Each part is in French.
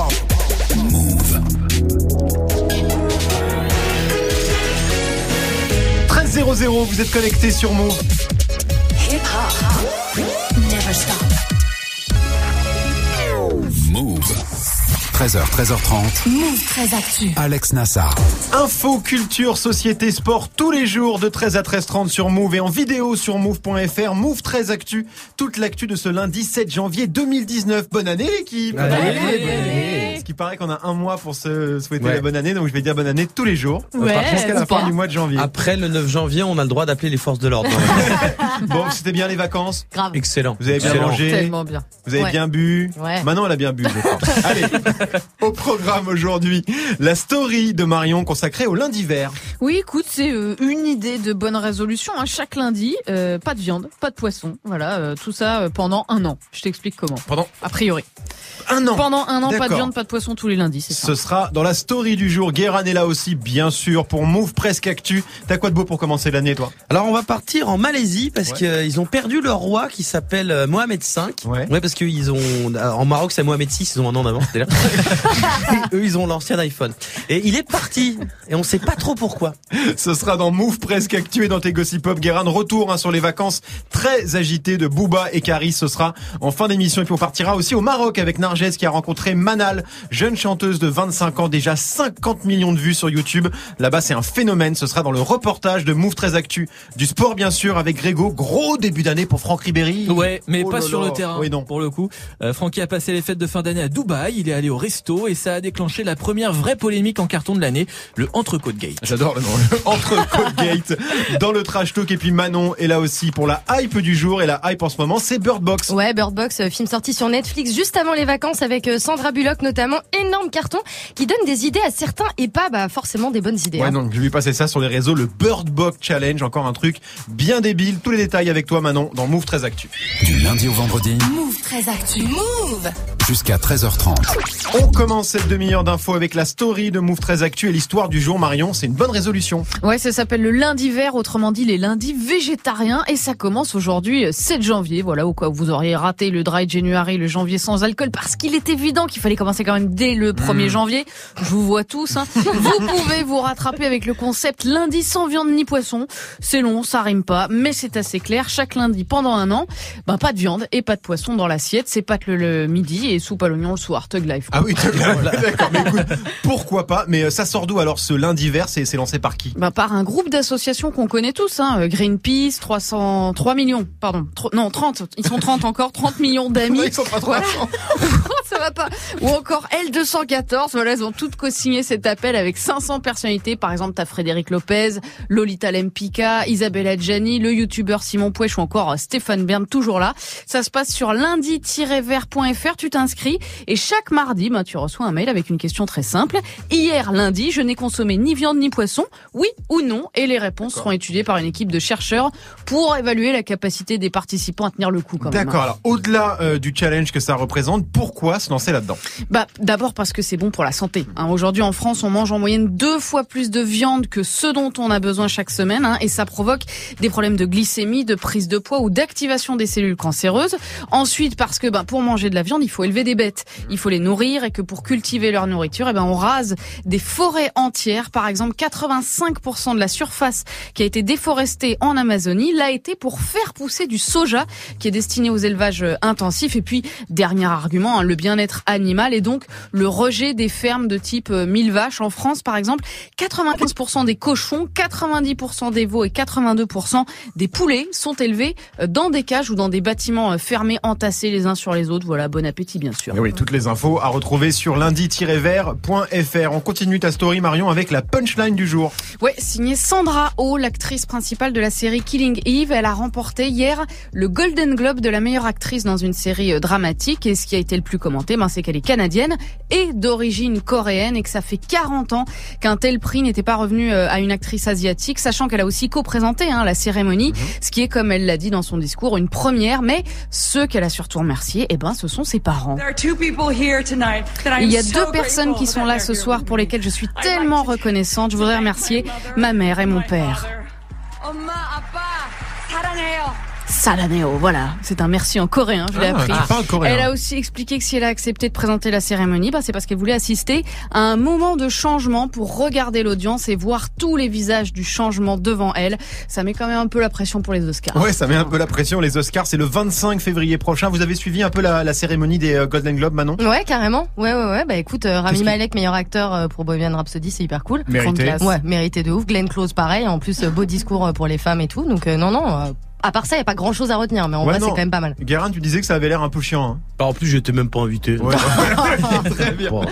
Move. 13 00, vous êtes connectés sur Move. Hip hop. Never stop. Move. 13h, 13h30. Move très actu. Alex Nassar. Info, culture, société, sport, tous les jours de 13 à 13h30 sur Move et en vidéo sur Move.fr. Move 13 Actu, toute l'actu de ce lundi 7 janvier 2019. Bonne année l'équipe Bonne année. Ce qui paraît qu'on a un mois pour se souhaiter Ouais. la bonne année, donc je vais dire bonne année tous les jours. Ouais, jusqu'à la fin du mois de janvier. Après le 9 janvier, on a le droit d'appeler les forces de l'ordre. Bon, c'était bien les vacances Grave. Excellent. Vous avez bien Excellent. mangé Tellement bien. Vous avez Ouais. bien bu Ouais. Manon, elle a bien bu, je crois. Allez, au programme aujourd'hui, la story de Marion consacrée au lundi vert. Oui, écoute, c'est euh, une idée de bonne résolution. hein. Chaque lundi, euh, pas de viande, pas de poisson. Voilà, euh, tout ça pendant un an. Je t'explique comment. Pendant A priori. Un an. Pendant un an, pas de viande, pas de poisson tous les lundis, c'est ça. Ce sera dans la story du jour. Guérin est là aussi, bien sûr, pour Move Presque Actu. T'as quoi de beau pour commencer l'année, toi? Alors on va partir en Malaisie parce Ouais. qu'ils ont perdu leur roi qui s'appelle euh, Mohamed V. Ouais. parce qu'ils ont euh, en Maroc c'est Mohamed VI, ils ont un an d'avance déjà. Eux ils ont l'ancien iPhone. Et il est parti et on sait pas trop pourquoi. Ce sera dans Move Presque Actu et dans tes Gossip Pop. Guérin, retour hein, sur les vacances très agitées de Booba et Caris. Ce sera en fin d'émission. Et puis on partira aussi au Maroc avec Narges qui a rencontré Manal, jeune chanteuse de 25 ans, déjà 50 millions de vues sur YouTube. Là-bas, c'est un phénomène. Ce sera dans le reportage de Move Très Actu. Du sport, bien sûr, avec Grégo. Gros début d'année pour Franck Ribéry. Ouais, mais Oh pas sur le terrain. Oui, non. Pour le coup, euh, Francky a passé les fêtes de fin d'année à Dubaï. Il est allé au resto et ça a déclenché la première vraie polémique en carton de l'année, le entrecôte gate. J'adore le nom. Entre Gate dans le trash talk et puis Manon est là aussi pour la hype du jour et la hype en ce moment c'est Bird Box. Ouais, Bird Box, euh, film sorti sur Netflix juste avant les vacances avec euh, Sandra Bullock notamment, énorme carton qui donne des idées à certains et pas bah, forcément des bonnes idées. Ouais, hein. donc je lui passer ça sur les réseaux, le Bird Box Challenge, encore un truc bien débile. Tous les détails avec toi Manon dans Move très Actu. Du lundi au vendredi Move très actu. Move. jusqu'à 13h30. On commence cette demi-heure d'infos avec la story de Move très Actu et l'histoire du jour Marion. C'est une bonne résolution. Ouais, ça s'appelle le lundi vert, autrement dit les lundis végétariens, et ça commence aujourd'hui euh, 7 janvier. Voilà, au où vous auriez raté le dry January, le janvier sans alcool, parce qu'il est évident qu'il fallait commencer quand même dès le 1er janvier. Je vous vois tous. Hein. vous pouvez vous rattraper avec le concept lundi sans viande ni poisson. C'est long, ça rime pas, mais c'est assez clair. Chaque lundi pendant un an, ben pas de viande et pas de poisson dans l'assiette. C'est pâtes le, le midi et soupe à l'oignon le soir. Tug life. Ah oui, d'accord. Mais écoute, pourquoi pas? Mais euh, ça sort d'où alors ce lundi vert? C'est lancé par qui? Bah, par un groupe d'associations qu'on connaît tous, hein, euh, Greenpeace, 300, 3 millions, pardon, non 30, ils sont 30 encore, 30 millions d'amis. Ils sont pas Voilà. 300. ça va pas. Ou encore L214, voilà, ils ont toutes co-signé cet appel avec 500 personnalités. Par exemple, t'as Frédéric Lopez, Lolita Lempicka, Isabella Gianni, le youtubeur Simon Pouèche ou encore euh, Stéphane Bern, toujours là. Ça se passe sur lundi-vert.fr, tu t'inscris et chaque mardi, bah, tu reçois un mail avec une question très simple. Hier, lundi, je n'ai consommé ni viande ni poisson, oui ou non, et les réponses seront étudiées par une équipe de chercheurs pour évaluer la capacité des participants à tenir le coup quand même. hein. D'accord. Alors au-delà euh, du challenge que ça représente, pourquoi Bah, d'abord parce que c'est bon pour la santé. hein. Aujourd'hui, en France, on mange en moyenne deux fois plus de viande que ce dont on a besoin chaque semaine, hein, et ça provoque des problèmes de glycémie, de prise de poids ou d'activation des cellules cancéreuses. Ensuite, parce que bah, pour manger de la viande, il faut élever des bêtes, il faut les nourrir, et que pour cultiver leur nourriture, eh ben, on rase des forêts entières. Par exemple, 85% de la surface qui a été déforestée en Amazonie l'a été pour faire pousser du soja, qui est destiné aux élevages intensifs. Et puis, dernier argument, hein, le bien-être animal et donc le rejet des fermes de type euh, 1000 vaches. En France, par exemple, 95% des cochons, 90% des veaux et 82% des poulets sont élevés euh, dans des cages ou dans des bâtiments euh, fermés, entassés les uns sur les autres. Voilà, bon appétit bien sûr. Et oui, toutes les infos à retrouver sur lundi-vert.fr. On continue ta story Marion avec la punchline du jour. Ouais, signée Sandra Oh, l'actrice principale de la série Killing Eve. Elle a remporté hier le Golden Globe de la meilleure actrice dans une série euh, dramatique. Et ce qui a été le plus commenté, ben, c'est qu'elle est canadienne et d'origine coréenne et que ça fait 40 ans qu'un tel prix n'était pas revenu euh, à une actrice asiatique, sachant qu'elle a aussi co-présenté hein, la cérémonie, ce qui est, comme elle l'a dit dans son discours, une première. Mais ceux qu'elle a surtout remerciés, eh ben, ce sont ses parents. Il y a deux personnes qui sont là ce soir pour lesquelles je suis tellement reconnaissante. Je voudrais remercier ma mère et mon père. Salaneo. Voilà, c'est un merci en coréen, je l'ai Ah, appris. tu coréen. Elle a aussi expliqué que si elle a accepté de présenter la cérémonie, bah, c'est parce qu'elle voulait assister à un moment de changement pour regarder l'audience et voir tous les visages du changement devant elle. Ça met quand même un peu la pression pour les Oscars. Ouais, ça met un peu la pression. Les Oscars, c'est le 25 février prochain. Vous avez suivi un peu la, la cérémonie des euh, Golden Globes, Manon? Ouais, carrément. Ouais, ouais, ouais. Bah écoute, euh, Rami Malek, meilleur acteur euh, pour Bohemian Rhapsody, c'est hyper cool. Mérité. Ouais, mérité de ouf. Glenn Close, pareil. En plus, beau discours pour les femmes et tout. Donc euh, non, non. euh, à part ça, y a pas grand chose à retenir, mais en Ouais, vrai, c'est quand même pas mal. Guérin, tu disais que ça avait l'air un peu chiant. hein. Bah, en plus, j'étais même pas invité. Ouais. Très bien. Bon.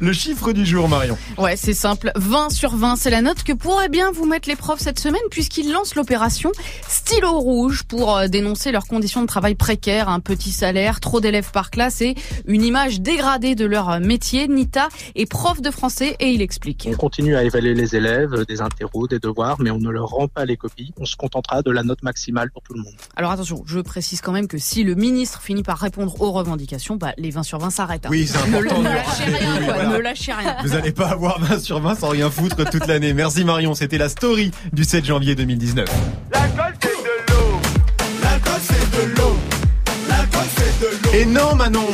Le chiffre du jour, Marion. Ouais, c'est simple. 20 sur 20, c'est la note que pourrait bien vous mettre les profs cette semaine puisqu'ils lancent l'opération Stylo Rouge pour euh, dénoncer leurs conditions de travail précaires, un petit salaire, trop d'élèves par classe et une image dégradée de leur euh, métier. Nita est prof de français et il explique. On continue à évaluer les élèves, des interros, des devoirs, mais on ne leur rend pas les copies. On se contentera de la note maximale pour tout le monde. Alors attention, je précise quand même que si le ministre finit par répondre aux revendications, bah, les 20 sur 20 s'arrêtent. hein. Oui, c'est Ne, important. ne de- lâchez rien, quoi, voilà. ne lâchez rien. Vous n'allez pas avoir 20 sur 20 sans rien foutre toute l'année. Merci Marion, c'était la story du 7 janvier 2019. Et non Manon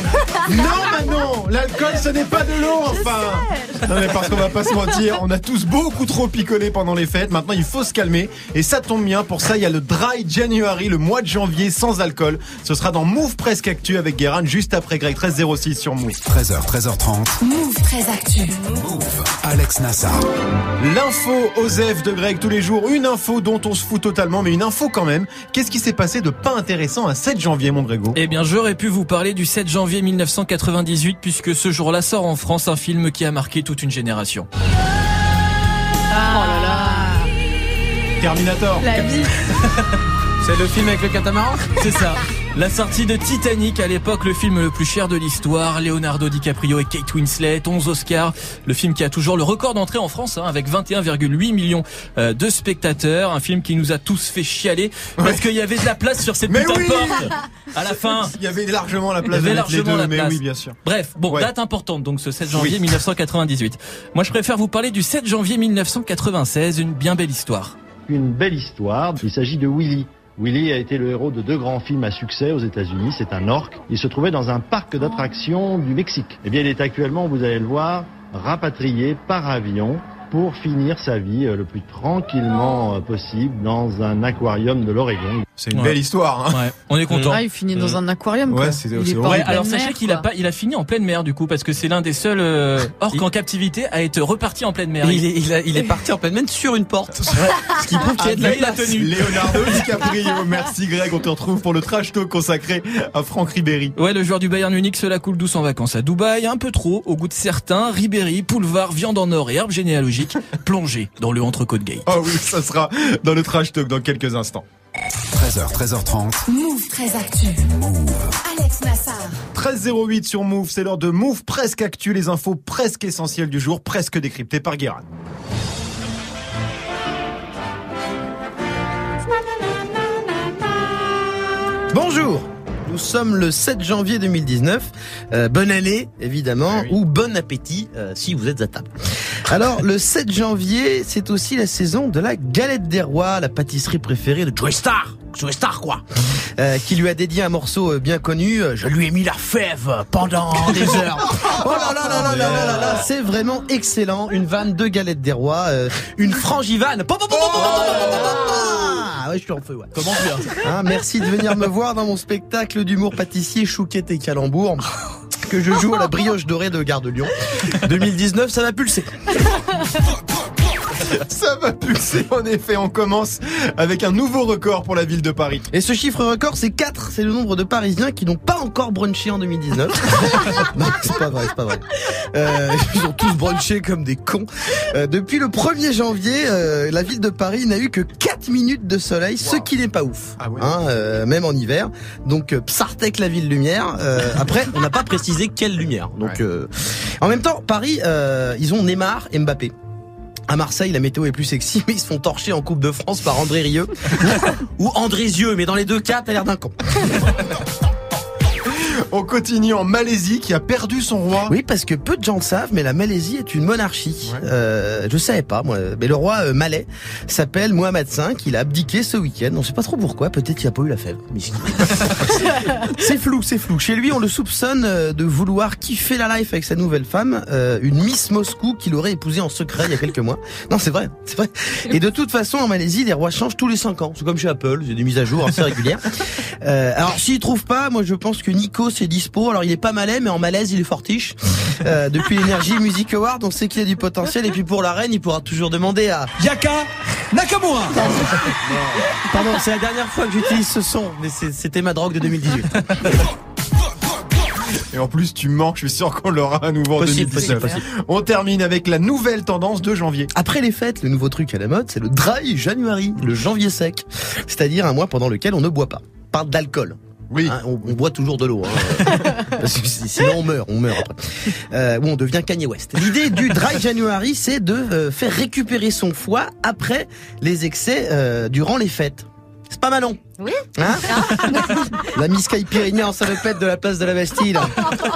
Non Manon L'alcool ce n'est pas de l'eau enfin Non mais parce qu'on va pas se mentir, on a tous beaucoup trop picolé pendant les fêtes, maintenant il faut se calmer et ça tombe bien, pour ça il y a le Dry January, le mois de janvier sans alcool. Ce sera dans Move Presque Actu avec Guérin juste après Greg 1306 sur Move. 13h, 13h30. Move très actu. Move. Alex Nassar. L'info Osef de Greg tous les jours, une info dont on se fout totalement, mais une info quand même. Qu'est-ce qui s'est passé de pas intéressant un 7 janvier, mon Grégo? Eh bien, j'aurais pu vous parler du 7 janvier 1998 puisque ce jour-là sort en France un film qui a marqué toute une génération. Oh là là. Terminator. La vie. C'est le film avec le catamaran? C'est ça. La sortie de Titanic, à l'époque le film le plus cher de l'histoire, Leonardo DiCaprio et Kate Winslet, 11 Oscars, le film qui a toujours le record d'entrée en France, hein, avec 21,8 millions euh, de spectateurs, un film qui nous a tous fait chialer, parce qu'il y avait de la place sur cette Mais putain oui de porte, à la fin. Il y avait largement la Il y place avait largement deux, la mais place. oui, bien sûr. Bref, bon, Ouais. date importante, donc ce 7 janvier Oui. 1998. Moi je préfère vous parler du 7 janvier 1996, une bien belle histoire. une belle histoire. Il s'agit de Willy. Willy a été le héros de deux grands films à succès aux États-Unis. C'est un orque. Il se trouvait dans un parc d'attractions du Mexique. Eh bien, il est actuellement, vous allez le voir, rapatrié par avion pour finir sa vie euh, le plus tranquillement euh, possible dans un aquarium de l'Oregon. C'est une Ouais. belle histoire. Hein. Ouais, on est content. Ah, il finit dans un aquarium. Quoi. c'est. Ouais, alors mer, sachez qu'il a pas, il a fini en pleine mer du coup parce que c'est l'un des seuls euh, orques en captivité à être reparti en pleine mer. il est, il, a- il est parti en pleine main sur une porte. Ce qui prouve qu'il y a de la tenue. Leonardo DiCaprio. Merci Greg. On te retrouve pour le trash talk consacré à Franck Ribéry. Ouais, le joueur du Bayern Munich se la coule douce en vacances à Dubaï, un peu trop, au goût de certains, Ribéry, Poulevard, viande en or et herbes généalogiques, plongé dans le entrecôte gate. Oh oui, ça sera dans le trash talk dans quelques instants. 13h, 13h30. Move très actu. Alex Nassar. 13.08 sur Move, c'est l'heure de Move presque actu, les infos presque essentielles du jour, presque décryptées par Guérin. Bonjour nous sommes le 7 janvier 2019. Euh, bonne année, évidemment, eh ou bon appétit euh, si vous êtes à table. Alors, le 7 janvier, c'est aussi la saison de la galette des rois, la pâtisserie préférée de Joy Star. Joy Star, quoi. Euh, qui lui a dédié un morceau bien connu. Je lui ai mis la fève pendant des heures. Oh là là là là là là là, là. C'est vraiment excellent. Une vanne de galette des rois, une frangivane. Ah ouais, je suis en feu, ouais. Comment bien. Ah, merci de venir me voir dans mon spectacle d'humour pâtissier Chouquette et Calembour que je joue à la brioche dorée de Gare de Lyon. 2019, ça va pulser. Ça va pulser, en effet, on commence avec un nouveau record pour la ville de Paris. Et ce chiffre record, c'est 4. C'est le nombre de Parisiens qui n'ont pas encore brunché en 2019. non, c'est pas vrai, c'est pas vrai. Euh, ils ont tous brunché comme des cons. Euh, depuis le 1er janvier, euh, la ville de Paris n'a eu que 4 minutes de soleil, ce qui n'est pas ouf. Ah ouais. Hein, euh, même en hiver. Donc, Psartek la ville lumière. Euh, après, on n'a pas précisé quelle lumière. Donc, Ouais. euh, en même temps, Paris, euh, ils ont Neymar et Mbappé. À Marseille, la météo est plus sexy, mais ils se font torcher en Coupe de France par André Rieu ou André Zieux, mais dans les deux cas, t'as l'air d'un con. On continue en Malaisie qui a perdu son roi. Oui, parce que peu de gens le savent, mais la Malaisie est une monarchie. Ouais. Euh, je savais pas, moi. Mais le roi euh, malais s'appelle Mohamed V. Il a abdiqué ce week-end. On sait pas trop pourquoi. Peut-être qu'il a pas eu la fève. C'est flou, c'est flou. Chez lui, on le soupçonne euh, de vouloir kiffer la life avec sa nouvelle femme, euh, une Miss Moscou qu'il aurait épousée en secret il y a quelques mois. Non, c'est vrai, c'est vrai. Et de toute façon, en Malaisie, les rois changent tous les 5 ans. C'est comme chez Apple, a des mises à jour assez régulières. Euh, alors, s'il trouve pas, moi je pense que Nico c'est dispo. Alors, il est pas malais, mais en malaise, il est fortiche. Euh, depuis l'énergie Music Award, on sait qu'il a du potentiel. Et puis pour la reine, il pourra toujours demander à Yaka Nakamura Pardon, c'est la dernière fois que j'utilise ce son, mais c'était ma drogue de 2018. Et en plus, tu manques, je suis sûr qu'on l'aura à nouveau en Possible, 2019. possible, On termine avec la nouvelle tendance de janvier. Après les fêtes, le nouveau truc à la mode, c'est le dry January, le janvier sec. C'est-à-dire un mois pendant lequel on ne boit pas. Pas d'alcool. Oui. Hein, on, on boit toujours de l'eau. Hein, parce que si- sinon on meurt, on meurt après. Euh, ou on devient Kanye West. L'idée du dry January, c'est de euh, faire récupérer son foie après les excès euh, durant les fêtes. C'est pas malon. Oui. Hein la Miss Caipirinha en salopette de la place de la Bastille.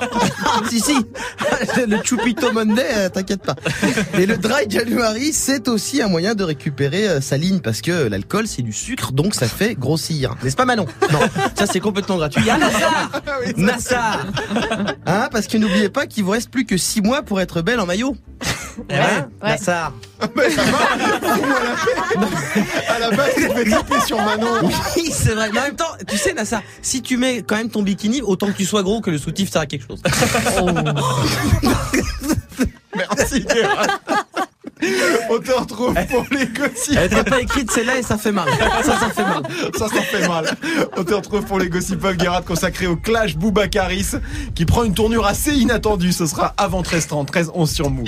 si, si. Le Chupito Monday, euh, t'inquiète pas. Et le Dry January, c'est aussi un moyen de récupérer euh, sa ligne parce que l'alcool, c'est du sucre, donc ça fait grossir. N'est-ce pas Manon? Non, ça c'est complètement gratuit. Ah, Nassar Nassar Hein, parce que n'oubliez pas qu'il vous reste plus que 6 mois pour être belle en maillot. Hein ouais. Nassar. À la base, tu fais taper sur Manon. Oui, c'est vrai. Mais en même temps, tu sais, Nassar, si tu mets quand même ton bikini, autant que tu sois gros que le soutif sert à quelque chose. Merci, Gérard. On te retrouve pour les gossips. Elle était pas écrite celle-là et ça fait mal. Ça, ça fait mal. Ça, ça fait mal. On te retrouve pour les Gossip of Gerard consacré au clash Boubacaris qui prend une tournure assez inattendue. Ce sera avant 13h30, 13 11 sur Move.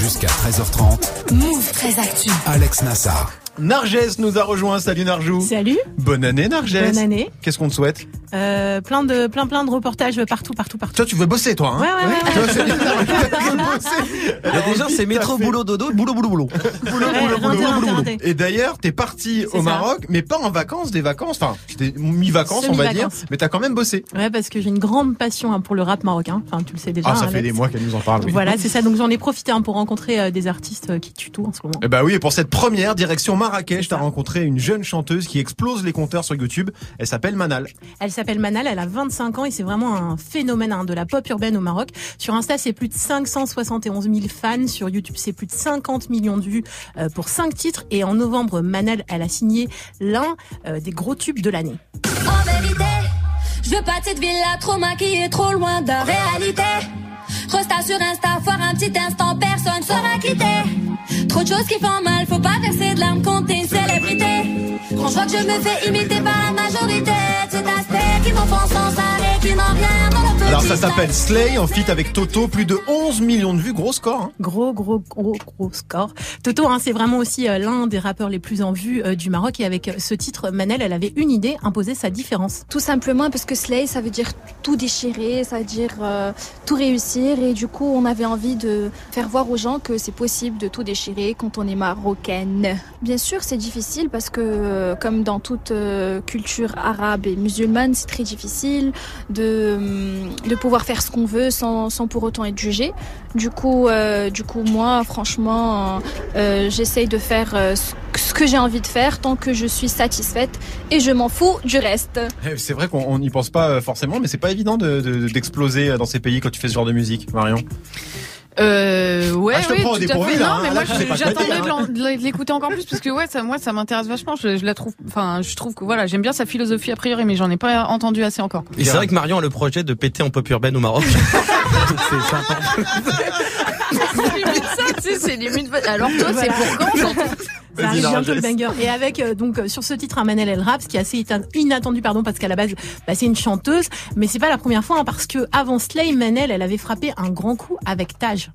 Jusqu'à 13h30, Move très actu. Alex Nassar. Narges nous a rejoint. Salut Narjou. Salut, Bonne année Narges. bonne année. Qu'est-ce qu'on te souhaite Euh, plein de plein plein de reportages partout partout partout. Toi, tu veux bosser, toi, hein Ouais ouais ouais. Tu vois, c'est bizarre. Tu veux bosser. Il y a des gens, c'est métro, boulot, dodo, boulot, boulot, boulot. Boulot, Ouais, boulot, boulot, boulot, boulot. Et d'ailleurs, t'es parti au ça. Maroc, mais pas en vacances, des vacances. Enfin, mi-vacances, on va dire. Mais t'as quand même bossé. Ouais parce que j'ai une grande passion hein, pour le rap marocain. Enfin tu le sais déjà. Ah, ça hein, fait des mois qu'elle nous en parle. oui. Voilà c'est ça. Donc j'en ai profité hein, pour rencontrer euh, des artistes euh, qui tuent tout en ce moment. Eh bah oui, et pour cette première direction Marrakech, t'as rencontré une jeune chanteuse qui explose les compteurs sur YouTube. Elle s'appelle Manal. Elle s'appelle Manal, elle a 25 ans et c'est vraiment un phénomène hein, de la pop urbaine au Maroc. Sur Insta, c'est plus de 571 000 fans. Sur YouTube, c'est plus de 50 millions de vues euh, pour 5 titres. Et en novembre, Manal, elle a signé l'un euh, des gros tubes de l'année. En vérité, je veux pas de cette villa trop maquillée, trop loin de la réalité. Resta sur Insta, foire un petit instant, personne sera quitté. Trop de choses qui font mal, faut pas verser de larmes quand une célébrité. Quand je vois que je me fais imiter par la majorité, cet aspect qui m'offense sans arrêt, Alors ça s'appelle Slay en feat avec Toto, plus de 11 millions de vues, gros score. hein. Gros, gros, gros, gros score. Toto, hein, c'est vraiment aussi euh, l'un des rappeurs les plus en vue euh, du Maroc. Et avec euh, ce titre, Manel, elle avait une idée, imposer sa différence. Tout simplement parce que Slay, ça veut dire tout déchirer, ça veut dire euh, tout réussir. Et du coup, on avait envie de faire voir aux gens que c'est possible de tout déchirer quand on est marocaine. Bien sûr, c'est difficile parce que, euh, comme dans toute euh, culture arabe et musulmane, c'est très difficile de, hum, de pouvoir faire ce qu'on veut sans, sans pour autant être jugé. Du coup, euh, du coup moi, franchement, euh, j'essaye de faire euh, ce que j'ai envie de faire tant que je suis satisfaite et je m'en fous du reste. Eh, C'est vrai qu'on n'y pense pas forcément, mais c'est pas évident de- de- d'exploser dans ces pays quand tu fais ce genre de musique, Marion. Euh, ouais, Ah, je te oui, prends au dépourvu, là, Non, hein. mais Là, moi, quoi j'attendais de l'écouter encore plus parce que ouais, ça, moi, ça m'intéresse vachement. Je, je la trouve, enfin, je trouve que voilà, j'aime bien sa philosophie a priori, mais j'en ai pas entendu assez encore. Et c'est vrai que Marion a le projet de péter en pop urbaine au Maroc. C'est important. c'est limite ça, tu sais, c'est limite. Alors toi, c'est pour quand Ça arrive le banger. Et avec euh, donc euh, sur ce titre un Manel El Rap, ce qui est assez inattendu pardon parce qu'à la base bah, c'est une chanteuse, mais c'est pas la première fois hein, parce que avant Slay Manel elle avait frappé un grand coup avec Taj.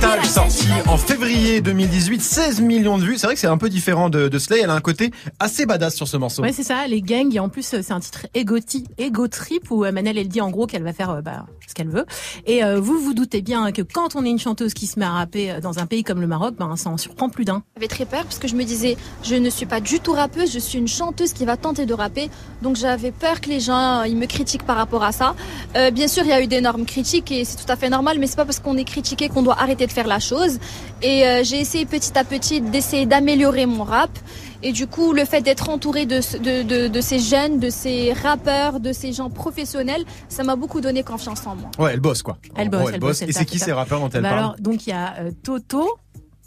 Taj sorti en en février 2018, 16 millions de vues. C'est vrai que c'est un peu différent de, de Slay. Elle a un côté assez badass sur ce morceau. Ouais, c'est ça, les gangs. Et en plus, c'est un titre ego, ego trip où Manel, elle dit en gros qu'elle va faire euh, bah, ce qu'elle veut. Et euh, vous vous doutez bien que quand on est une chanteuse qui se met à rapper euh, dans un pays comme le Maroc, ben, ça en surprend plus d'un. J'avais très peur parce que je me disais, je ne suis pas du tout rappeuse, je suis une chanteuse qui va tenter de rapper. Donc j'avais peur que les gens ils me critiquent par rapport à ça. Euh, bien sûr, il y a eu d'énormes critiques et c'est tout à fait normal, mais c'est pas parce qu'on est critiqué qu'on doit arrêter de faire la chose. Et euh, j'ai essayé petit à petit d'essayer d'améliorer mon rap. Et du coup, le fait d'être entouré de, de, de, de ces jeunes, de ces rappeurs, de ces gens professionnels, ça m'a beaucoup donné confiance en moi. Ouais, elle bosse quoi. Elle bosse, elle bosse, elle Et c'est qui ces rappeurs dont elle Bah parle alors, donc il y a euh, Toto.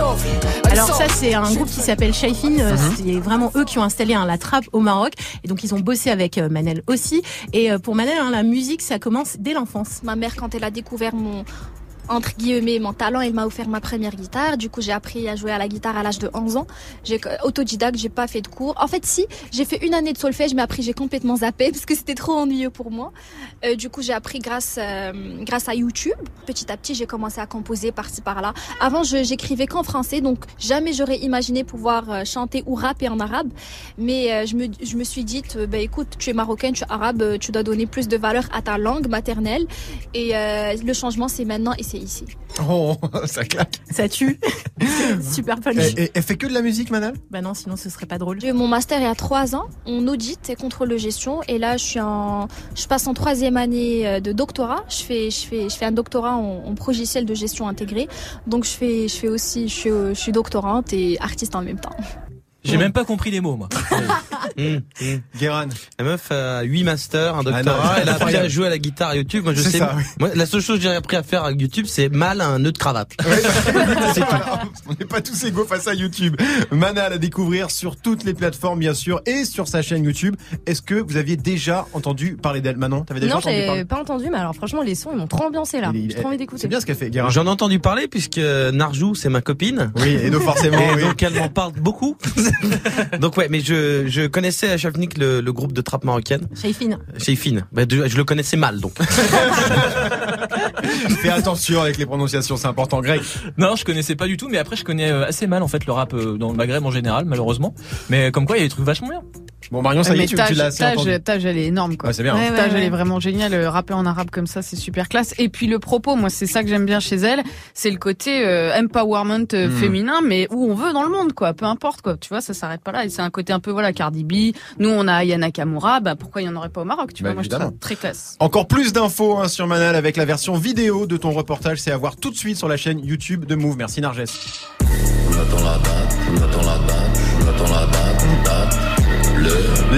Alors ça, c'est un groupe qui s'appelle Shaifin. Euh, mhm. C'est vraiment eux qui ont installé un La Trappe au Maroc. Et donc, ils ont bossé avec euh, Manel aussi. Et euh, pour Manel, hein, la musique, ça commence dès l'enfance. Ma mère, quand elle a découvert mon, entre guillemets mon talent, elle m'a offert ma première guitare. Du coup, j'ai appris à jouer à la guitare à l'âge de 11 ans. J'ai autodidacte, j'ai pas fait de cours. En fait, si, j'ai fait une année de solfège, mais après j'ai complètement zappé parce que c'était trop ennuyeux pour moi. Euh, du coup, j'ai appris grâce euh, grâce à YouTube. Petit à petit, j'ai commencé à composer par-ci par-là. Avant, j'écrivais qu'en français, donc jamais j'aurais imaginé pouvoir euh, chanter ou rapper en arabe. Mais euh, je me je me suis dit, euh, bah écoute, tu es marocaine, tu es arabe, euh, tu dois donner plus de valeur à ta langue maternelle. Et euh, le changement, c'est maintenant ici. Oh, ça claque. Ça tue. Super punch. Elle, elle- elle fait que de la musique, Manal Bah non, sinon ce serait pas drôle. J'ai eu mon master il y a trois ans en audit et contrôle de gestion. Et là, je suis en, je passe en troisième année euh, de doctorat. Je fais, je fais, je fais un doctorat en, en logiciel de gestion intégrée. Donc je fais, je fais aussi, je suis, je suis doctorante et artiste en même temps. J'ai même pas compris les mots, moi. Guéran. La meuf a 8 masters, un doctorat, Ah non, elle a appris à jouer à la guitare à YouTube. Moi, je sais. ça, oui. Moi, la seule chose que j'ai appris à faire avec YouTube, c'est mal un nœud de cravate. Voilà, on n'est pas tous égaux face à YouTube. Manal à découvrir sur toutes les plateformes, bien sûr, et sur sa chaîne YouTube. Est-ce que vous aviez déjà entendu parler d'elle, Manon? T'avais déjà Non, entendu j'ai parler? pas entendu, mais alors franchement, les sons, ils m'ont trop ambiancé là. J'ai trop envie d'écouter. C'est bien ce qu'elle fait, Guérin. J'en ai entendu parler puisque Narjou, c'est ma copine. Oui, et donc forcément, Et oui. donc elle m'en parle beaucoup. donc ouais, mais je, je connaissais à Chafnik le, le groupe de trap marocaine. Shaifin. Chez Fine. Bah, de- je le connaissais mal donc. Fais attention avec les prononciations, c'est important, Greg. Non, je connaissais pas du tout, mais après je connais euh, assez mal en fait le rap euh, dans le Maghreb en général, malheureusement. Mais comme quoi, il y a des trucs vachement bien. Bon, Marion, ça y est, tu, tu l'as Taj. Taj, elle est énorme, quoi. Ouais, c'est bien. hein. Taj, elle est vraiment géniale. euh, Rapper en arabe comme ça, c'est super classe. Et puis le propos, moi, c'est ça que j'aime bien chez elle. C'est le côté euh, empowerment euh, Mm. féminin, mais où on veut dans le monde, quoi. Peu importe, quoi. Tu vois, ça s'arrête pas là. Et c'est un côté un peu, voilà, Cardi B. Nous, on a Ayana Kamura. Bah, pourquoi il y en aurait pas au Maroc, tu Bah, vois? Moi, je trouve ça très classe. Encore plus d'infos hein, sur Manal avec la version vidéo de ton reportage, c'est à voir tout de suite sur la chaîne YouTube de Move. Merci Narges. On attend la date, on attend la date, on attend la date,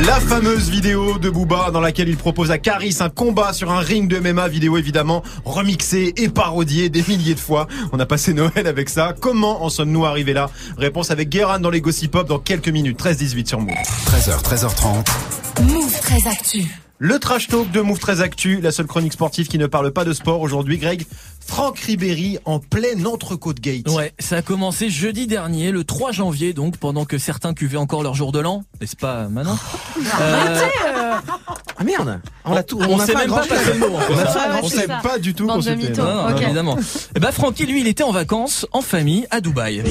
La fameuse vidéo de Booba dans laquelle il propose à Caris un combat sur un ring de MMA, vidéo évidemment remixée et parodiée des milliers de fois. On a passé Noël avec ça. Comment en sommes-nous arrivés là? Réponse avec Guéran dans les Gossip Pop dans quelques minutes. 13-18 sur Move. 13h, 13h30. Move très actu. Le trash talk de Move 13 Actu, la seule chronique sportive qui ne parle pas de sport aujourd'hui. Greg, Franck Ribéry en pleine entrecôte gate. Ouais, ça a commencé jeudi dernier, le 3 janvier, donc pendant que certains cuvaient encore leur jour de l'an, n'est-ce pas, Manon Euh, Ah merde. On, a tout. on a sait même pas passer le mot. On a c'est sait ça. pas du tout qu'on s'était-. Non, non, Ok. évidemment. Et bah Francky, lui, il était en vacances, en famille, à Dubaï.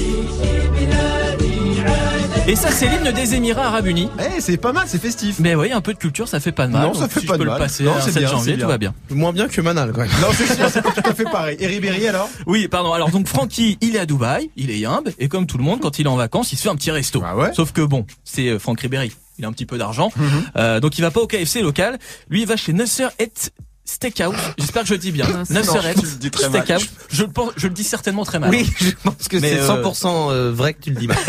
Et ça, c'est l'hymne des Émirats Arabes Unis. Eh, c'est pas mal, c'est festif. Mais oui, un peu de culture, ça fait pas de mal. Non, ça fait si pas je peux de le mal. passer Non, à c'est 7 bien, janvier, tout va bien. Moins bien que Manal, quoi. Non, c'est sûr, c'est pas tout à fait pareil. Et Ribéry alors? Oui, pardon. Alors donc Francky, il est à Dubaï, il est yimbe, et comme tout le monde, quand il est en vacances, il se fait un petit resto. Ah ouais? Sauf que bon, c'est euh, Franck Ribéry. Il a un petit peu d'argent, Mhm. Euh, donc il va pas au KFC local. Lui, il va chez Nasser et Steakhouse. J'espère que je dis bien. Non, 9 non, Red. tu le dis très mal. Steakhouse. Je le pense, je le dis certainement très mal. Oui, je pense que c'est euh, 100% euh, vrai que tu le dis mal.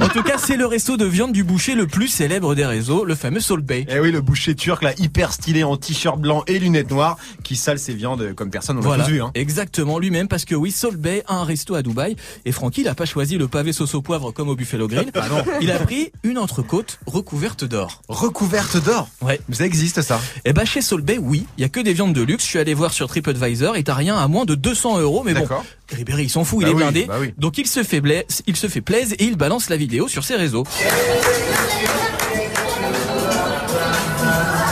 En tout cas, c'est le resto de viande du boucher le plus célèbre des réseaux, le fameux Salt Bay. Eh oui, le boucher turc, là, hyper stylé en t-shirt blanc et lunettes noires, qui sale ses viandes comme personne, on l'a Voilà, vu, hein. exactement lui-même parce que oui, Salt Bay a un resto à Dubaï et Francky il a pas choisi le pavé sauce au poivre comme au Buffalo Grill. Ah non. Il a pris une entrecôte recouverte d'or. Recouverte d'or Ouais. Ça existe, ça Eh ben chez Salt Bay, oui, il y a que des viandes de luxe. Je suis allé voir sur TripAdvisor et t'as rien à moins de 200 euros. Mais bon, D'accord. Ribéry il s'en fout, il Bah est oui, blindé. bah oui. Donc il se fait blaise, il se fait plaise et il balance la vidéo sur ses réseaux.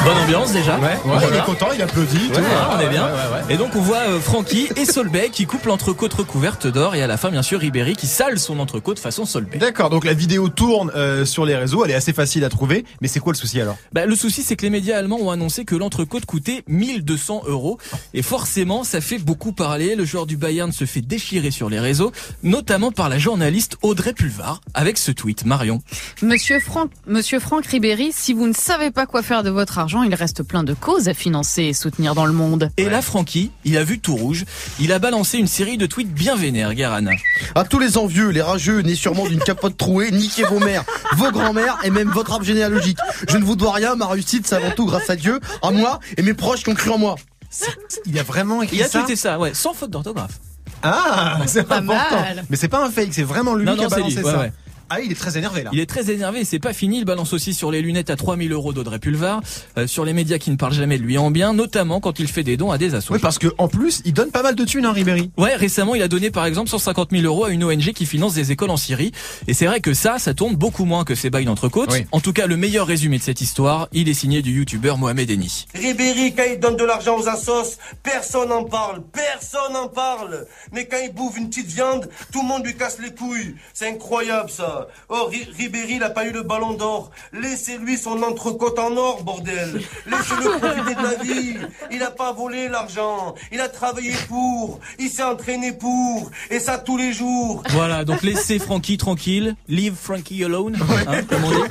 Bonne ambiance déjà. Ouais, Voilà. il est content, il applaudit. tout. Ouais, on est bien. Ouais, ouais, ouais. Et donc on voit euh, Francky et Solbay qui coupent l'entrecôte recouverte d'or et à la fin bien sûr Ribéry qui sale son entrecôte façon Solbay. D'accord, donc la vidéo tourne euh, sur les réseaux, elle est assez facile à trouver, mais c'est quoi le souci alors? Bah, le souci c'est que les médias allemands ont annoncé que l'entrecôte coûtait 1200 euros et forcément ça fait beaucoup parler. Le joueur du Bayern se fait déchirer sur les réseaux, notamment par la journaliste Audrey Pulvar avec ce tweet. Marion. Monsieur Franck, Monsieur Franck Ribéry, si vous ne savez pas quoi faire de votre argent, il reste plein de causes à financer et soutenir dans le monde. Et là Francky, il a vu tout rouge. Il a balancé une série de tweets bien vénères, Guérin. À tous les envieux, les rageux, nés sûrement d'une capote trouée, niquez vos mères, vos grands-mères et même votre arbre généalogique. Je ne vous dois rien, ma réussite c'est avant tout grâce à Dieu, à moi et mes proches qui ont cru en moi. Il a vraiment écrit Il a ça tweeté ça, ouais, sans faute d'orthographe. Ah, c'est Pas important. mal. Mais c'est pas un fake, c'est vraiment lui Non, qui non, a c'est balancé lui, ouais, ça. ouais. Ah, il est très énervé là. Il est très énervé et c'est pas fini. Il balance aussi sur les lunettes à 3000 euros d'Audrey Pulvar, euh, sur les médias qui ne parlent jamais de lui en bien, notamment quand il fait des dons à des assos. Oui, parce que en plus, il donne pas mal de thunes, hein, Ribéry. Ouais, récemment, il a donné par exemple 150 000 euros à une ONG qui finance des écoles en Syrie. Et c'est vrai que ça, ça tourne beaucoup moins que ces bails d'entrecôte. Oui. En tout cas, le meilleur résumé de cette histoire, il est signé du youtubeur Mohamed Eni. Ribéry, quand il donne de l'argent aux assos, personne n'en parle, personne n'en parle. Mais quand il bouffe une petite viande, tout le monde lui casse les couilles. C'est incroyable ça. Oh, Ri- Ribéry, il a pas eu le ballon d'or. Laissez-lui son entrecôte en or, bordel. Laissez-le profiter de la vie. Il a pas volé l'argent. Il a travaillé pour. Il s'est entraîné pour. Et ça tous les jours. Voilà, donc laissez Frankie tranquille, leave Frankie alone, hein, comme on dit.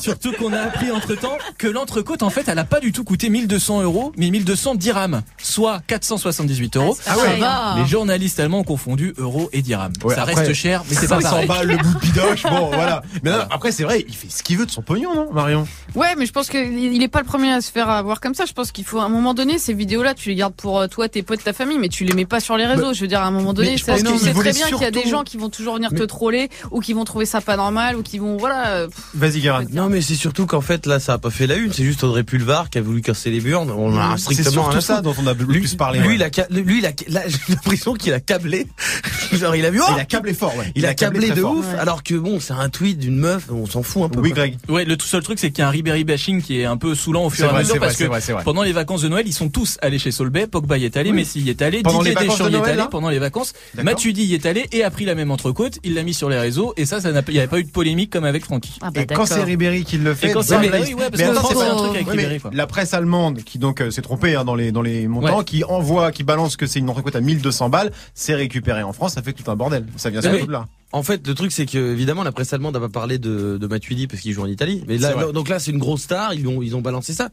Surtout qu'on a appris entre temps que l'entrecôte, en fait, elle a pas du tout coûté 1200 euros, mais 1200 dirhams, soit 478 euros. Ah ouais. Les journalistes allemands ont confondu euros et dirhams. Ouais, Ça après, reste cher, mais c'est pas 500 pareil. balles le bout de bidoche, bon, voilà. Mais non, après, c'est vrai, il fait ce qu'il veut de son pognon, non, Marion? Ouais, mais je pense qu'il il est pas le premier à se faire avoir comme ça. Je pense qu'il faut à un moment donné ces vidéos-là, tu les gardes pour euh, toi, tes potes, ta famille, mais tu les mets pas sur les réseaux. Bah, je veux dire, à un moment donné, ça, tu sais très bien qu'il y a des gens qui vont toujours venir te troller ou qui vont trouver ça pas normal ou qui vont voilà. euh, Vas-y, Guérin. Non mais c'est surtout qu'en fait là ça a pas fait la une, c'est juste Audrey Pulvar qui a voulu casser les burnes. On a strictement à ça dont on a le plus parlé. Lui, ouais. il a, lui, il a, là, j'ai l'impression qu'il a câblé. Genre, il a vu, oh Il a câblé fort, ouais. il a câblé de fort. ouf, alors que bon, c'est un tweet d'une meuf, on s'en fout un peu. Oui, quoi. Greg. Ouais, le tout seul truc, c'est qu'il y a un Ribéry bashing qui est un peu saoulant au fur et à mesure vrai, parce que vrai, c'est vrai. pendant les vacances de Noël, ils sont tous allés chez Solbay, Pogba y est allé, Oui. Messi y est allé, Pendant les Didier vacances Deschamps de y est allé là pendant les vacances. Matuidi y est allé et a pris la même entrecôte, il l'a mis sur les réseaux et ça, ça n'a, il n'y avait pas eu de polémique comme avec Francky. Ah bah Et quand c'est Ribéry qui le fait, Et quand c'est Ribéry, ouais, parce mais qu'en attends, fait, c'est c'est pas- un truc avec Ribéry. La presse allemande qui donc euh, s'est trompée hein, dans les dans les montants, qui envoie, qui balance que c'est une entrecôte à 1200 balles, c'est récupéré en France, ça fait tout un bordel. Ça vient de là. En fait, le truc, c'est que évidemment, la presse allemande n'a pas parlé de, de Matuidi parce qu'il joue en Italie. Mais là, donc là, c'est une grosse star. Ils ont, ils ont balancé ça.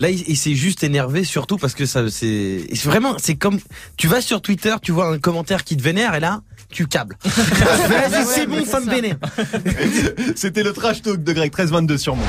Là, il, il s'est juste énervé, surtout parce que ça, c'est vraiment, c'est comme, tu vas sur Twitter, tu vois un commentaire qui te vénère et là, tu câbles. Vas-y, c'est bon, ça me vénère. C'était le trash talk de Greg 1322 sur moi.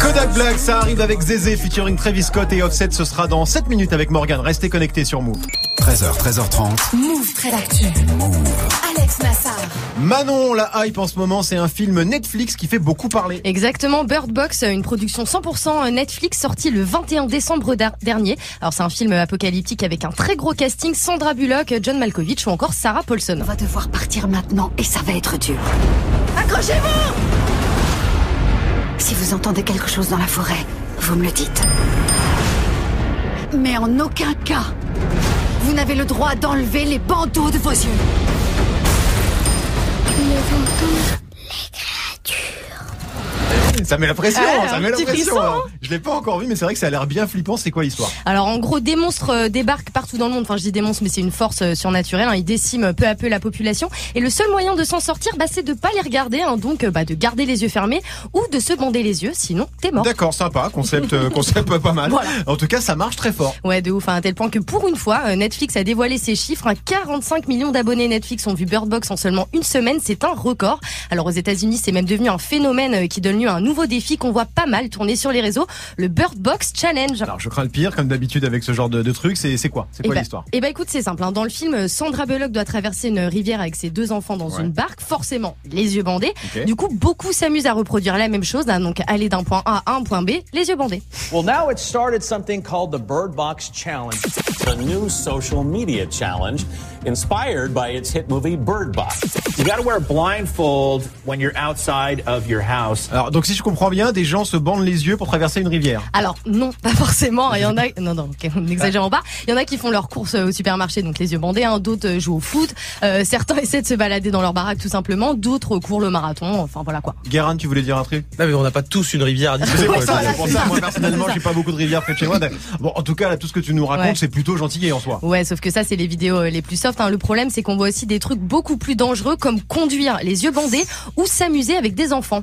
Kodak Black, ça arrive avec Zézé featuring Travis Scott et Offset, ce sera dans 7 minutes avec Morgan. Restez connectés sur Move. 13h, 13h30. Move très actu. Alex Nassar. Manon, la hype en ce moment, c'est un film Netflix qui fait beaucoup parler. Exactement, Bird Box, une production 100% Netflix sortie le 21 décembre dernier. Alors c'est un film apocalyptique avec un très gros casting, Sandra Bullock, John Malkovich ou encore Sarah Paulson. On va devoir partir maintenant et ça va être dur. Accrochez-vous Si vous entendez quelque chose dans la forêt, vous me le dites. Mais en aucun cas, vous n'avez le droit d'enlever les bandeaux de vos yeux. Ça met la pression, Ouais, ça met la pression. hein. Je l'ai pas encore vu, mais c'est vrai que ça a l'air bien flippant. C'est quoi l'histoire? Alors en gros, des monstres euh, débarquent partout dans le monde. Enfin, je dis des monstres, mais c'est une force euh, surnaturelle. hein. Ils déciment peu à peu la population. Et le seul moyen de s'en sortir, bah, c'est de pas les regarder. hein. Donc, euh, bah, de garder les yeux fermés ou de se bander les yeux. Sinon, t'es mort. D'accord, sympa, concept, euh, concept pas mal. Voilà. En tout cas, ça marche très fort. Ouais, de ouf, hein, à tel point que pour une fois, euh, Netflix a dévoilé ses chiffres. hein. 45 millions d'abonnés Netflix ont vu Bird Box en seulement une semaine. C'est un record. Alors aux États-Unis, c'est même devenu un phénomène euh, qui donne lieu à un nouveau défi qu'on voit pas mal tourner sur les réseaux, le Bird Box Challenge. Alors, je crains le pire, comme d'habitude avec ce genre de, de truc. C'est c'est quoi? C'est Eh quoi ben- l'histoire? Eh ben écoute, c'est simple. hein. Dans le film, Sandra Bullock doit traverser une rivière avec ses deux enfants dans Ouais. une barque, forcément les yeux bandés. Du coup, beaucoup s'amusent à reproduire la même chose, hein. donc aller d'un point A à un point B, les yeux bandés. Well, now it started something called the Bird Box Challenge, a new social media challenge inspired by its hit movie Bird Box. You got to wear a blindfold when you're outside of your house. Alors, donc si je comprends bien, des gens se bandent les yeux pour traverser une rivière. Alors non, pas forcément. Il y en a, non non, ok, n'exagérons pas. Il y en a qui font leurs courses euh, au supermarché, donc les yeux bandés. hein. D'autres euh, jouent au foot. Euh, certains essaient de se balader dans leur baraque tout simplement. D'autres courent le marathon. Enfin voilà quoi. Guérin, tu voulais dire un truc? Non mais on n'a pas tous une rivière à C'est disposer. pour ça, c'est pour ça. Moi, personnellement, j'ai pas beaucoup de rivières près de chez moi. Bon, en tout cas, là, tout ce que tu nous racontes, Ouais. c'est plutôt gentil en soi. Ouais, sauf que ça, c'est les vidéos les plus soft. Hein. Le problème, c'est qu'on voit aussi des trucs beaucoup plus dangereux, comme conduire les yeux bandés ou s'amuser avec des enfants.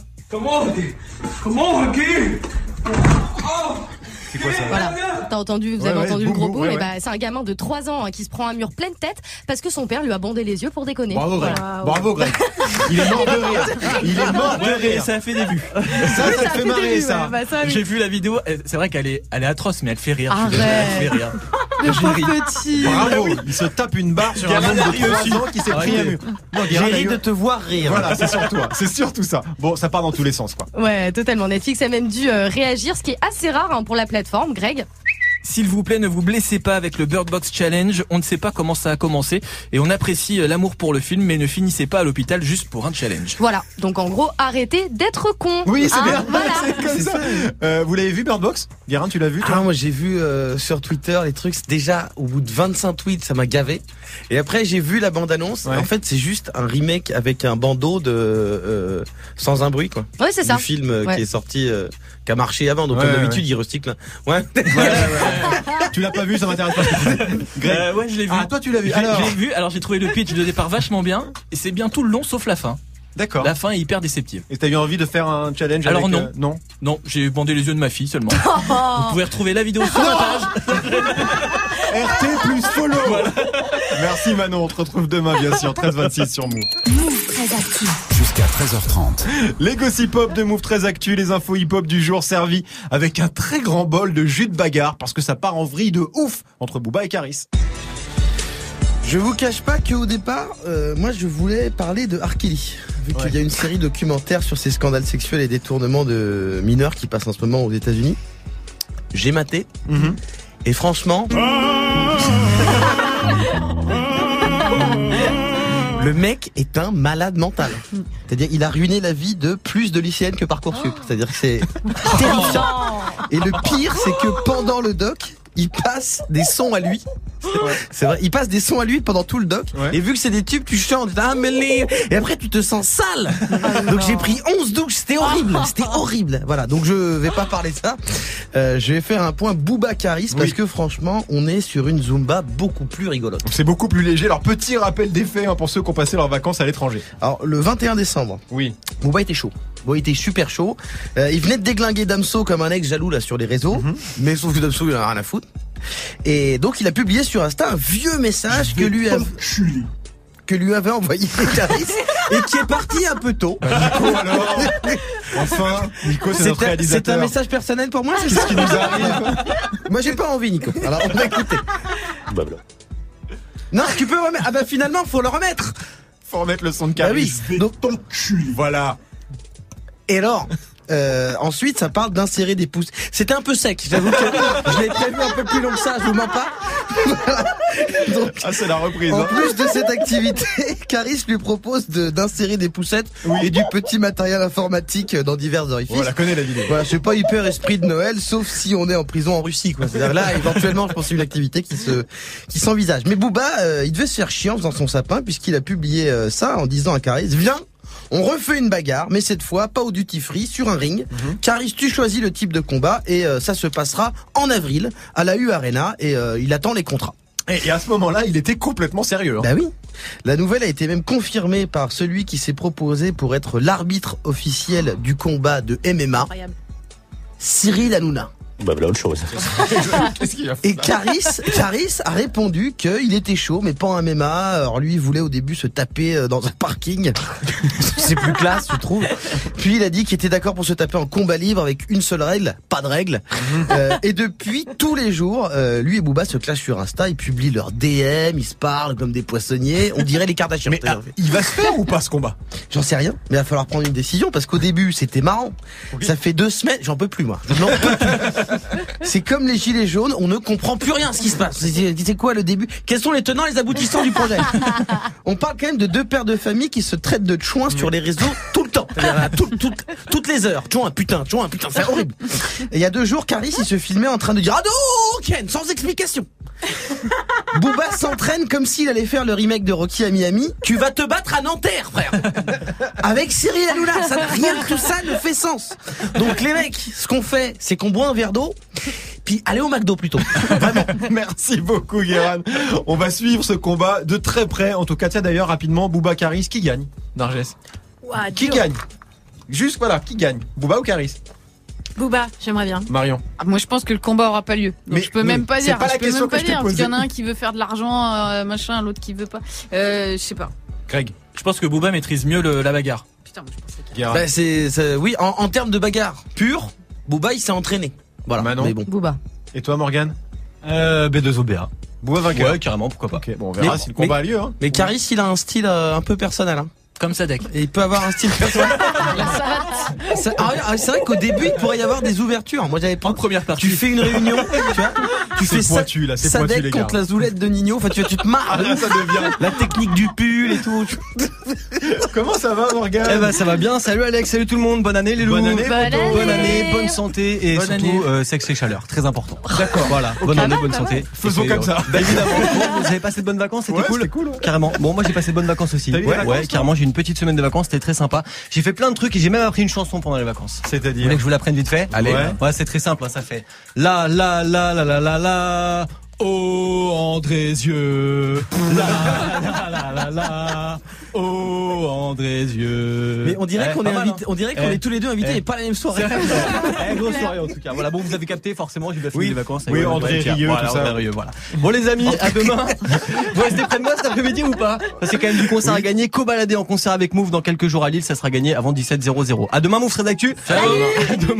C'est quoi ça Voilà. T'as entendu, vous Ouais, avez ouais, entendu le gros boum, ouais, bah, c'est un gamin de 3 ans hein, qui se prend un mur pleine tête parce que son père lui a bandé les yeux pour déconner. Bravo, Greg. Voilà. Bravo, Greg. Il est mort de rire. Il est mort de rire. ça a fait des vues. Ça, ça te fait marrer, ça. bah, ça, oui. J'ai vu la vidéo, c'est vrai qu'elle est, elle est atroce, mais elle fait rire. Arrête. Elle fait rire. Le petit. Bravo. Il se tape une barre sur un homme de ri 3 aussi. ans qui s'est pris un mur. J'ai ri de te voir rire. Voilà, c'est sur toi. C'est surtout ça. Bon, ça part dans tous les sens, quoi. Ouais, totalement. Netflix a même dû euh, réagir, ce qui est assez rare hein, pour la plateforme. Greg S'il vous plaît, ne vous blessez pas avec le Bird Box Challenge. On ne sait pas comment ça a commencé et on apprécie euh, l'amour pour le film, mais ne finissez pas à l'hôpital juste pour un challenge. Voilà. Donc en gros, arrêtez d'être con. Oui, c'est Hein, bien. Voilà. C'est comme ça. Euh, vous l'avez vu, Bird Box? Guérin, tu l'as vu, toi? Ah, moi j'ai vu euh, sur Twitter les trucs, déjà au bout de 25 tweets, ça m'a gavé. Et après j'ai vu la bande-annonce, Ouais. en fait c'est juste un remake avec un bandeau de euh, Sans un bruit quoi. Ouais, c'est ça. Du film euh, Ouais. qui est sorti, euh, qui a marché avant, donc Ouais, comme d'habitude ouais. il recycle. Ouais. Tu l'as pas vu, ça m'intéresse pas. Euh, ouais, je l'ai vu. Ah, toi, tu l'as vu. J'ai- Alors. Je l'ai vu. Alors j'ai trouvé le pitch de départ vachement bien et c'est bien tout le long sauf la fin. D'accord. La fin est hyper déceptive. Et t'as eu envie de faire un challenge Alors avec, non. euh, non? Non, j'ai bandé les yeux de ma fille seulement. Vous pouvez retrouver la vidéo sur ma page. RT plus follow. Merci Manon, on te retrouve demain bien sûr, 13-26 sur Move. Move très actif. Jusqu'à 13h30. Les gossip hop de Move très actu, les infos hip hop du jour servis avec un très grand bol de jus de bagarre parce que ça part en vrille de ouf entre Booba et Caris. Je vous cache pas qu'au départ, euh, moi je voulais parler de R. Kelly. Vu qu'il y a une série documentaire sur ces scandales sexuels et détournements de mineurs qui passent en ce moment aux États-Unis. J'ai maté. Et franchement. Le mec est un malade mental. C'est-à-dire, il a ruiné la vie de plus de lycéennes que Parcoursup. C'est-à-dire que c'est terrifiant. Et le pire, c'est que pendant le doc, il passe des sons à lui. C'est vrai, il passe des sons à lui pendant tout le doc. Et vu que c'est des tubes, tu chantes, ah, mais et après tu te sens sale. donc j'ai pris 11 douches, c'était horrible, c'était horrible. Voilà, donc je vais pas parler de ça. Euh, je vais faire un point Boubacaris parce que franchement, on est sur une Zumba beaucoup plus rigolote. C'est beaucoup plus léger. Alors petit rappel des faits hein, pour ceux qui ont passé leurs vacances à l'étranger. Alors le 21 décembre. Oui. Booba était chaud. Booba était super chaud. Euh, il venait de déglinguer Damso comme un ex jaloux là sur les réseaux. Mais sauf que Damso il en a rien à foutre. Et donc il a publié sur Insta un vieux message que lui, a- que lui avait envoyé Caris et qui est parti un peu tôt. Nico alors Enfin, Nico c'est notre un, réalisateur. c'est un message personnel pour moi, c'est ça Qu'est-ce qui nous arrive Moi j'ai pas envie Nico. Alors on va écouter. Non, tu peux remettre. Ah bah finalement faut le remettre. Faut remettre le son de Bah Caris. oui. Donc Voilà. Et alors? Euh, ensuite, ça parle d'insérer des pouces. C'était un peu sec. J'avoue que je l'ai prévu un peu plus long que ça. Je vous mens pas. Voilà. Donc, Ah c'est la reprise. en hein. plus de cette activité, Caris lui propose de- d'insérer des poussettes et du petit matériel informatique dans divers orifices. Voilà, connais la vidéo. Voilà, c'est pas hyper esprit de Noël, sauf si on est en prison en Russie, quoi. C'est-à-dire là, éventuellement, je pense c'est une activité qui se, qui s'envisage. Mais Booba, euh, il devait se faire chier en faisant son sapin, puisqu'il a publié euh, ça en disant à Caris, viens, On refait une bagarre, mais cette fois pas au duty free, sur un ring. Mhm. Caris, tu choisis le type de combat et euh, ça se passera en avril à la U Arena et euh, il attend les contrats. Et, et à ce moment-là, il était complètement sérieux. hein. Bah oui. La nouvelle a été même confirmée par celui qui s'est proposé pour être l'arbitre officiel du combat de MMA, Cyril Hanouna. Bah voilà autre chose. Qu'est-ce qu'il a Et Caris, Caris a répondu qu'il était chaud, mais pas en MMA. Alors lui, il voulait au début se taper euh, dans un parking. C'est plus classe, je trouve. Puis il a dit qu'il était d'accord pour se taper en combat libre avec une seule règle, pas de règle. Euh, et depuis, tous les jours, euh, lui et Booba se clashent sur Insta, ils publient leurs DM, ils se parlent comme des poissonniers. On dirait les Kardashians. Mais ah, il va se faire ou pas ce combat? J'en sais rien, mais il va falloir prendre une décision parce qu'au début c'était marrant. Ça fait deux semaines, j'en peux plus moi. Je n'en peux plus. C'est comme les gilets jaunes, on ne comprend plus rien ce qui se passe. C'est quoi le début? Quels sont les tenants les aboutissants du projet? On parle quand même de deux pères de famille qui se traitent de chouins sur les réseaux tout le temps. Tout- toutes les heures. Chouin, putain, chouin, putain, c'est horrible. Et il y a deux jours, Caris il se filmait en train de dire Hadouken sans explication. Booba s'entraîne comme s'il allait faire le remake de Rocky à Miami. Tu vas te battre à Nanterre, frère. Avec Cyril Hanouna, ça, rien que tout ça ne fait sens. Donc les mecs, ce qu'on fait, c'est qu'on boit un verre d'eau, puis aller au McDo plutôt. Vraiment. Merci beaucoup, Guéran. On va suivre ce combat de très près. En tout cas, tiens d'ailleurs, rapidement, Booba Caris, qui gagne? Darges Ouah, Qui dur. gagne? Juste voilà, qui gagne? Booba ou Caris? Booba, j'aimerais bien. Marion. Ah, Moi, je pense que le combat aura pas lieu. Donc, Mais je peux même pas c'est dire. pas la je peux question même que pas dire parce qu'il y en a un qui veut faire de l'argent, euh, machin, l'autre qui veut pas. Euh, je sais pas. Greg. Je pense que Booba maîtrise mieux le- la bagarre. Putain, moi, je pensais. Bah, c'est, oui, en, en termes de bagarre pure, Booba il s'est entraîné. Voilà. Manon. Mais bon. Booba. Et toi, Morgan Euh, B2OBA. Booba vainqueur. Ouais, carrément, pourquoi pas. Ok, bon, on verra Mais- si le combat mais- a lieu. Hein. Mais Caris il a un style euh, un peu personnel. Hein. Comme Sadek. Et il peut avoir un style personnel. Ça- ah, ah, c'est vrai qu'au début il pourrait y avoir des ouvertures. Moi j'avais pas. première partie. Tu fais une réunion, tu vois. Tu C'est fais ça. pointu, là, c'est Sadek pointu, les gars. contre la zoulette de Nino. Enfin tu, tu te marres. Ah, là, ça devient. La technique du pull et tout. Comment ça va, Morgan Eh ben ça va bien, salut Alex, salut tout le monde, bonne année les loups Bonne année, Bonne Poto. année. Bonne année, bonne santé et Bonne surtout euh, sexe et chaleur, très important. D'accord. Voilà, bonne année, bonne santé. Faisons Et comme ça. Bah évidemment. Bon, vous avez passé de bonnes vacances, c'était Ouais, cool. c'était cool, ouais. Carrément. Bon, moi j'ai passé de bonnes vacances aussi. T'as eu des Ouais, vacances, ouais, toi carrément, j'ai eu une petite semaine de vacances, c'était très sympa. J'ai fait plein de trucs et j'ai même appris une chanson pendant les vacances. Vous C'est-à-dire voulez que je vous l'apprenne vite fait Allez. Ouais. Ouais, c'est très simple, hein, ça fait la la la la la la la Oh Andrézieux La la la la la Oh Andrézieux Mais on dirait Eh, qu'on est mal, invité, on dirait qu'on Eh. est tous les deux invités Eh. et pas la même soirée. Eh, grosse soirée en tout cas. Voilà, bon, vous avez capté forcément, j'ai bien fini Oui. les vacances. Oui, Et André tiens, Rieu, voilà, tout ça. André Rieu, voilà. Bon les amis, à demain. Vous restez près de moi cet après-midi ou pas? Ça c'est quand même du concert à gagner. Co-balader en concert avec Move dans quelques jours à Lille, ça sera gagné avant 17 00 À demain Move serait d'actu. Ciao. À demain.